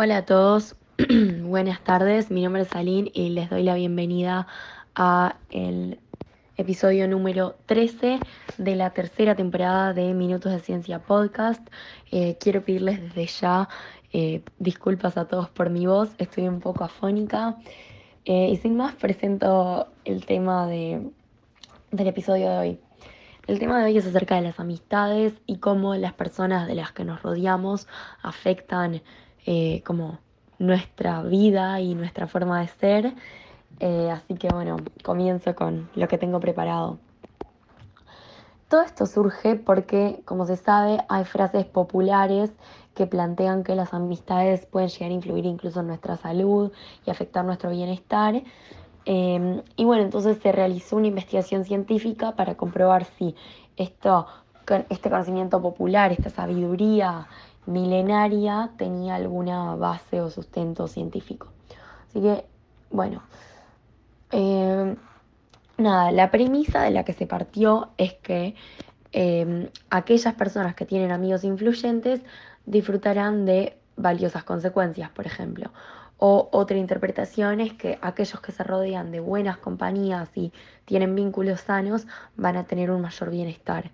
Hola a todos, buenas tardes, mi nombre es Aline y les doy la bienvenida a el episodio número 13 de la tercera temporada de Minutos de Ciencia Podcast. Eh, quiero pedirles desde ya eh, disculpas a todos por mi voz, estoy un poco afónica eh, y sin más presento el tema de, del episodio de hoy. El tema de hoy es acerca de las amistades y cómo las personas de las que nos rodeamos afectan eh, como nuestra vida y nuestra forma de ser. Eh, así que bueno, comienzo con lo que tengo preparado. Todo esto surge porque, como se sabe, hay frases populares que plantean que las amistades pueden llegar a influir incluso en nuestra salud y afectar nuestro bienestar. Em, y bueno, entonces se realizó una investigación científica para comprobar si esto, este conocimiento popular, esta sabiduría milenaria tenía alguna base o sustento científico. Así que, bueno, eh, nada, la premisa de la que se partió es que eh, aquellas personas que tienen amigos influyentes disfrutarán de valiosas consecuencias, por ejemplo. O otra interpretación es que aquellos que se rodean de buenas compañías y tienen vínculos sanos van a tener un mayor bienestar.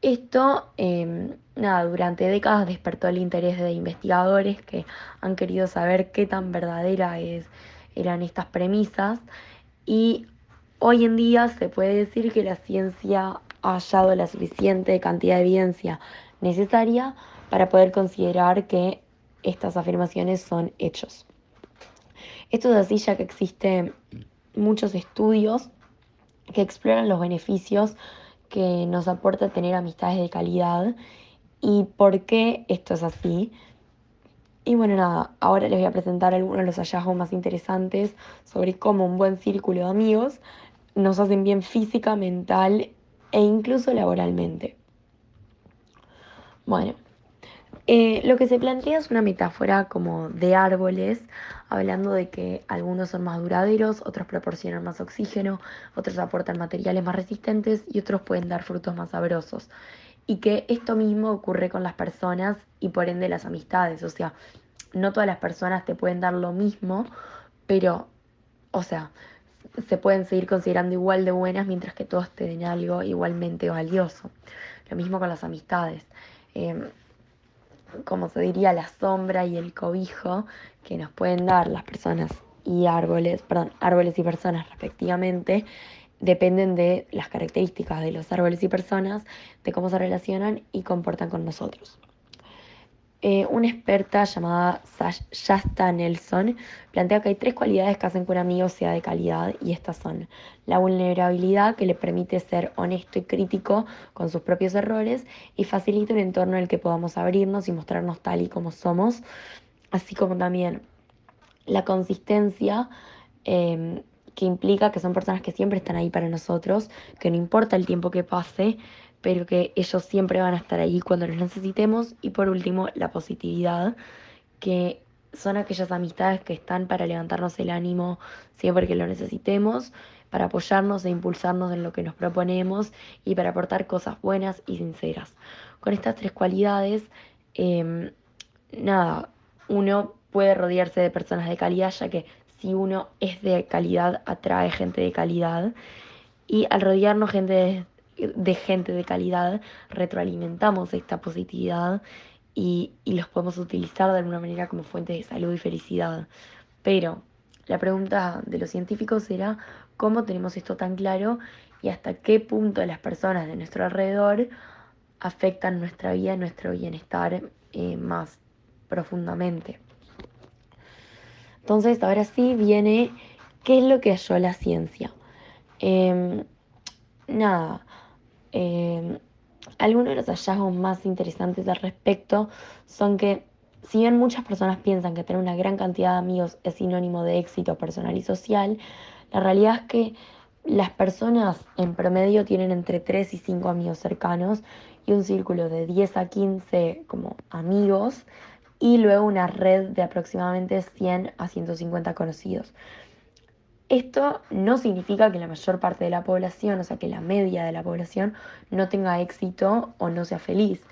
Esto, em, nada, durante décadas despertó el interés de investigadores que han querido saber qué tan verdadera eran estas premisas y hoy en día se puede decir que la ciencia ha hallado la suficiente cantidad de evidencia necesaria para poder considerar que estas afirmaciones son hechos. Esto es así ya que existen muchos estudios que exploran los beneficios que nos aporta tener amistades de calidad y por qué esto es así. Y bueno, nada, ahora les voy a presentar algunos de los hallazgos más interesantes sobre cómo un buen círculo de amigos nos hacen bien física, mental e incluso laboralmente. Bueno, eh, lo que se plantea es una metáfora como de árboles, hablando de que algunos son más duraderos, otros proporcionan más oxígeno, otros aportan materiales más resistentes y otros pueden dar frutos más sabrosos. Y que esto mismo ocurre con las personas y por ende las amistades. O sea, no todas las personas te pueden dar lo mismo, pero, o sea, se pueden seguir considerando igual de buenas mientras que todos te den algo igualmente valioso. Lo mismo con las amistades. Em, como se diría, la sombra y el cobijo que nos pueden dar las personas y árboles, perdón, árboles y personas respectivamente, dependen de las características de los árboles y personas, de cómo se relacionan y comportan con nosotros. Eh, una experta llamada Shasta Nelson plantea que hay tres cualidades que hacen que un amigo sea de calidad y estas son la vulnerabilidad que le permite ser honesto y crítico con sus propios errores y facilita un entorno en el que podamos abrirnos y mostrarnos tal y como somos, así como también la consistencia em, que implica que son personas que siempre están ahí para nosotros, que no importa el tiempo que pase, pero que ellos siempre van a estar ahí cuando los necesitemos. Y por último, la positividad, que son aquellas amistades que están para levantarnos el ánimo siempre que lo necesitemos, para apoyarnos e impulsarnos en lo que nos proponemos y para aportar cosas buenas y sinceras. Con estas tres cualidades, em, nada, uno puede rodearse de personas de calidad, ya que si uno es de calidad, atrae gente de calidad. Y al rodearnos gente de gente de calidad, retroalimentamos esta positividad y, los podemos utilizar de alguna manera como fuente de salud y felicidad. Pero la pregunta de los científicos será cómo tenemos esto tan claro y hasta qué punto las personas de nuestro alrededor afectan nuestra vida y nuestro bienestar eh, más profundamente. Entonces, ahora sí viene qué es lo que halló la ciencia. Em, nada, eh, algunos de los hallazgos más interesantes al respecto son que si bien muchas personas piensan que tener una gran cantidad de amigos es sinónimo de éxito personal y social, la realidad es que las personas en promedio tienen entre 3 y 5 amigos cercanos y un círculo de 10 a 15 como amigos y luego una red de aproximadamente 100 a 150 conocidos. Esto no significa que la mayor parte de la población, o sea, que la media de la población no tenga éxito o no sea feliz,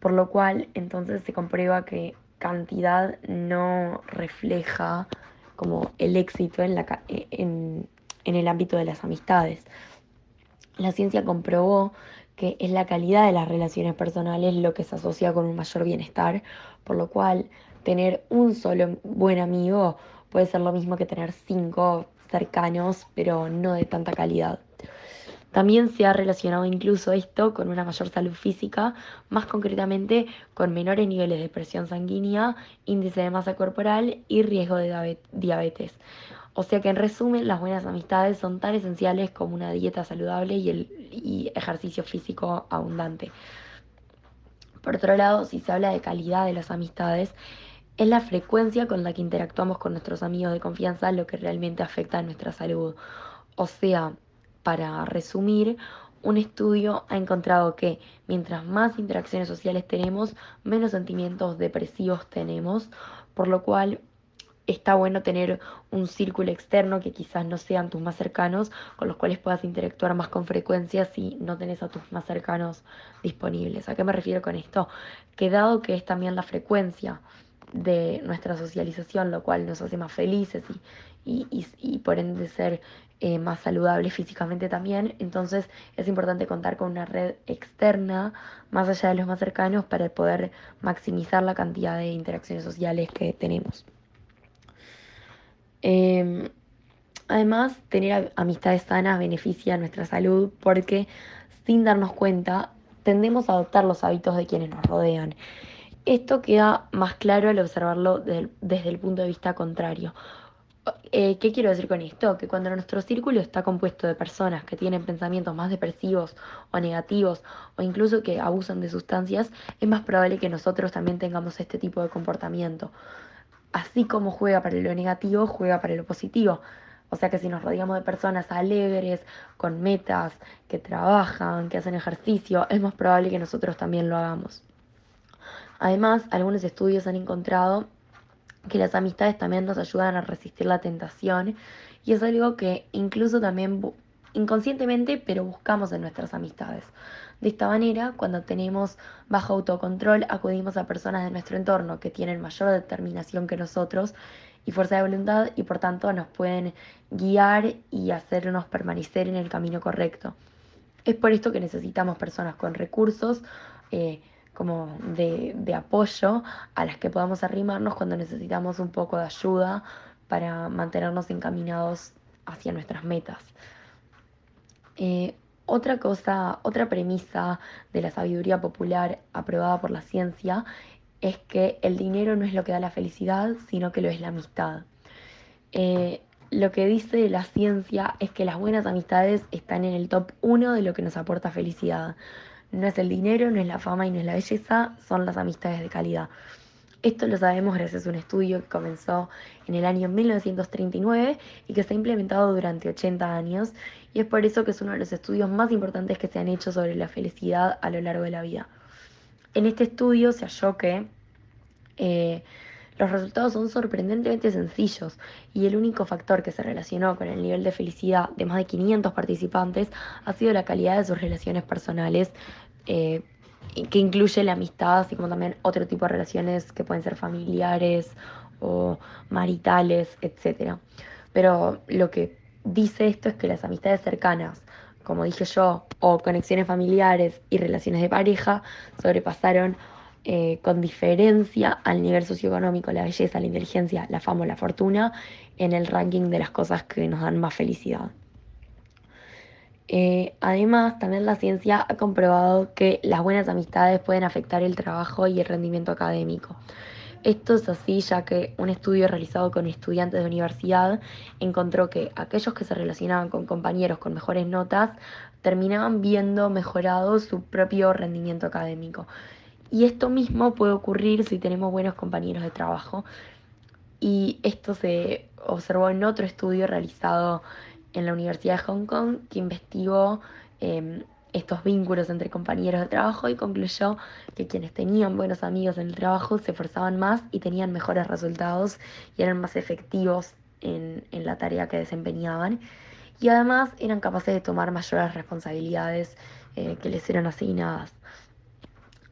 por lo cual entonces se comprueba que cantidad no refleja como el éxito en, la, en, en el ámbito de las amistades. La ciencia comprobó que es la calidad de las relaciones personales lo que se asocia con un mayor bienestar, por lo cual tener un solo buen amigo puede ser lo mismo que tener cinco cercanos, pero no de tanta calidad. También se ha relacionado incluso esto con una mayor salud física, más concretamente con menores niveles de presión sanguínea, índice de masa corporal y riesgo de diabetes. O sea que en resumen, las buenas amistades son tan esenciales como una dieta saludable y el ejercicio físico abundante. Por otro lado, si se habla de calidad de las amistades, es la frecuencia con la que interactuamos con nuestros amigos de confianza lo que realmente afecta a nuestra salud. O sea, para resumir, un estudio ha encontrado que mientras más interacciones sociales tenemos, menos sentimientos depresivos tenemos, por lo cual está bueno tener un círculo externo que quizás no sean tus más cercanos, con los cuales puedas interactuar más con frecuencia si no tenés a tus más cercanos disponibles. ¿A qué me refiero con esto? Que dado que es también la frecuencia de nuestra socialización, lo cual nos hace más felices y, y, por ende ser eh, más saludables físicamente también, entonces es importante contar con una red externa más allá de los más cercanos para poder maximizar la cantidad de interacciones sociales que tenemos. Em, además, tener amistades sanas beneficia nuestra salud porque sin darnos cuenta tendemos a adoptar los hábitos de quienes nos rodean. Esto queda más claro al observarlo desde el punto de vista contrario. Eh, ¿Qué quiero decir con esto? Que cuando nuestro círculo está compuesto de personas que tienen pensamientos más depresivos o negativos o incluso que abusan de sustancias, es más probable que nosotros también tengamos este tipo de comportamiento así como juega para lo negativo, juega para lo positivo. O sea que si nos rodeamos de personas alegres, con metas, que trabajan, que hacen ejercicio, es más probable que nosotros también lo hagamos. Además, algunos estudios han encontrado que las amistades también nos ayudan a resistir la tentación y es algo que incluso también inconscientemente, pero buscamos en nuestras amistades. De esta manera, cuando tenemos bajo autocontrol, acudimos a personas de nuestro entorno que tienen mayor determinación que nosotros y fuerza de voluntad y por tanto nos pueden guiar y hacernos permanecer en el camino correcto. Es por esto que necesitamos personas con recursos eh, como de, de apoyo a las que podamos arrimarnos cuando necesitamos un poco de ayuda para mantenernos encaminados hacia nuestras metas. Eh, otra cosa, otra premisa de la sabiduría popular aprobada por la ciencia es que el dinero no es lo que da la felicidad, sino que lo es la amistad. Eh, lo que dice la ciencia es que las buenas amistades están en el top 1 de lo que nos aporta felicidad. No es el dinero, no es la fama y no es la belleza, son las amistades de calidad. Esto lo sabemos gracias a un estudio que comenzó en el año 1939 y que se ha implementado durante 80 años y es por eso que es uno de los estudios más importantes que se han hecho sobre la felicidad a lo largo de la vida. En este estudio se halló que eh, los resultados son sorprendentemente sencillos y el único factor que se relacionó con el nivel de felicidad de más de 500 participantes ha sido la calidad de sus relaciones personales. Eh, que incluye la amistad, así como también otro tipo de relaciones que pueden ser familiares o maritales, etc. Pero lo que dice esto es que las amistades cercanas, como dije yo, o conexiones familiares y relaciones de pareja, sobrepasaron eh, con diferencia al nivel socioeconómico, la belleza, la inteligencia, la fama o la fortuna en el ranking de las cosas que nos dan más felicidad. Eh, además, también la ciencia ha comprobado que las buenas amistades pueden afectar el trabajo y el rendimiento académico. Esto es así ya que un estudio realizado con estudiantes de universidad encontró que aquellos que se relacionaban con compañeros con mejores notas terminaban viendo mejorado su propio rendimiento académico. Y esto mismo puede ocurrir si tenemos buenos compañeros de trabajo. Y esto se observó en otro estudio realizado en la Universidad de Hong Kong que investigó em, estos vínculos entre compañeros de trabajo y concluyó que quienes tenían buenos amigos en el trabajo se esforzaban más y tenían mejores resultados y eran más efectivos en, la tarea que desempeñaban y además eran capaces de tomar mayores responsabilidades eh, que les eran asignadas.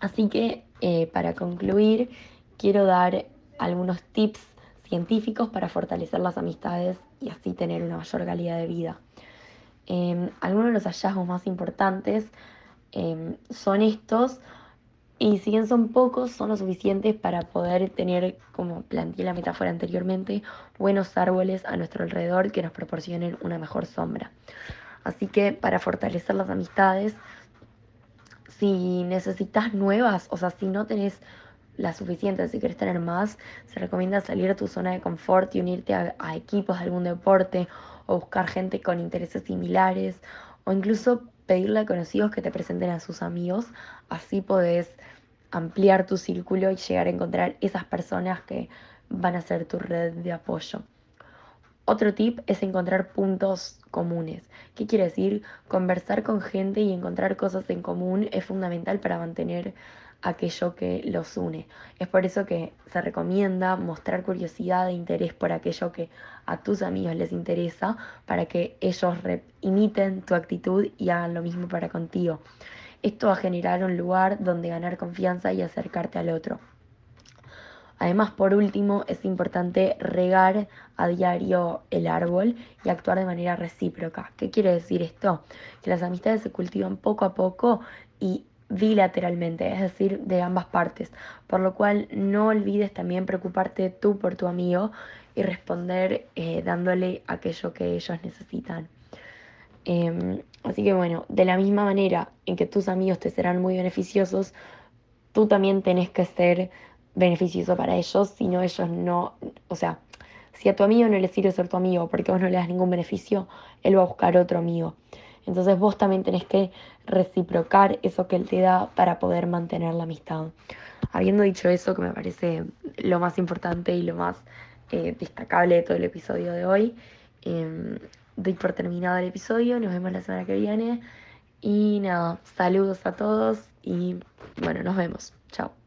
Así que, eh, para concluir, quiero dar algunos tips científicos para fortalecer las amistades y así tener una mayor calidad de vida. Em, algunos de los hallazgos más importantes em, son estos, y si bien son pocos, son lo suficientes para poder tener, como planteé la metáfora anteriormente, buenos árboles a nuestro alrededor que nos proporcionen una mejor sombra. Así que para fortalecer las amistades, si necesitas nuevas, o sea, si no tenés las suficientes, si quieres tener más, se recomienda salir a tu zona de confort y unirte a, a equipos de algún deporte o buscar gente con intereses similares o incluso pedirle a conocidos que te presenten a sus amigos, así podés ampliar tu círculo y llegar a encontrar esas personas que van a ser tu red de apoyo. Otro tip es encontrar puntos comunes. ¿Qué quiere decir? Conversar con gente y encontrar cosas en común es fundamental para mantener aquello que los une. Es por eso que se recomienda mostrar curiosidad e interés por aquello que a tus amigos les interesa para que ellos imiten tu actitud y hagan lo mismo para contigo. Esto va a generar un lugar donde ganar confianza y acercarte al otro. Además, por último, es importante regar a diario el árbol y actuar de manera recíproca. ¿Qué quiere decir esto? Que las amistades se cultivan poco a poco y bilateralmente, es decir, de ambas partes, por lo cual no olvides también preocuparte tú por tu amigo y responder eh, dándole aquello que ellos necesitan. Em, así que bueno, de la misma manera en que tus amigos te serán muy beneficiosos, tú también tenés que ser beneficioso para ellos, si no ellos no, o sea, si a tu amigo no le sirve ser tu amigo porque vos no le das ningún beneficio, él va a buscar otro amigo. Entonces vos también tenés que reciprocar eso que él te da para poder mantener la amistad. Habiendo dicho eso, que me parece lo más importante y lo más eh, destacable de todo el episodio de hoy, eh, doy por terminado el episodio, nos vemos la semana que viene y nada, saludos a todos y bueno, nos vemos, chao.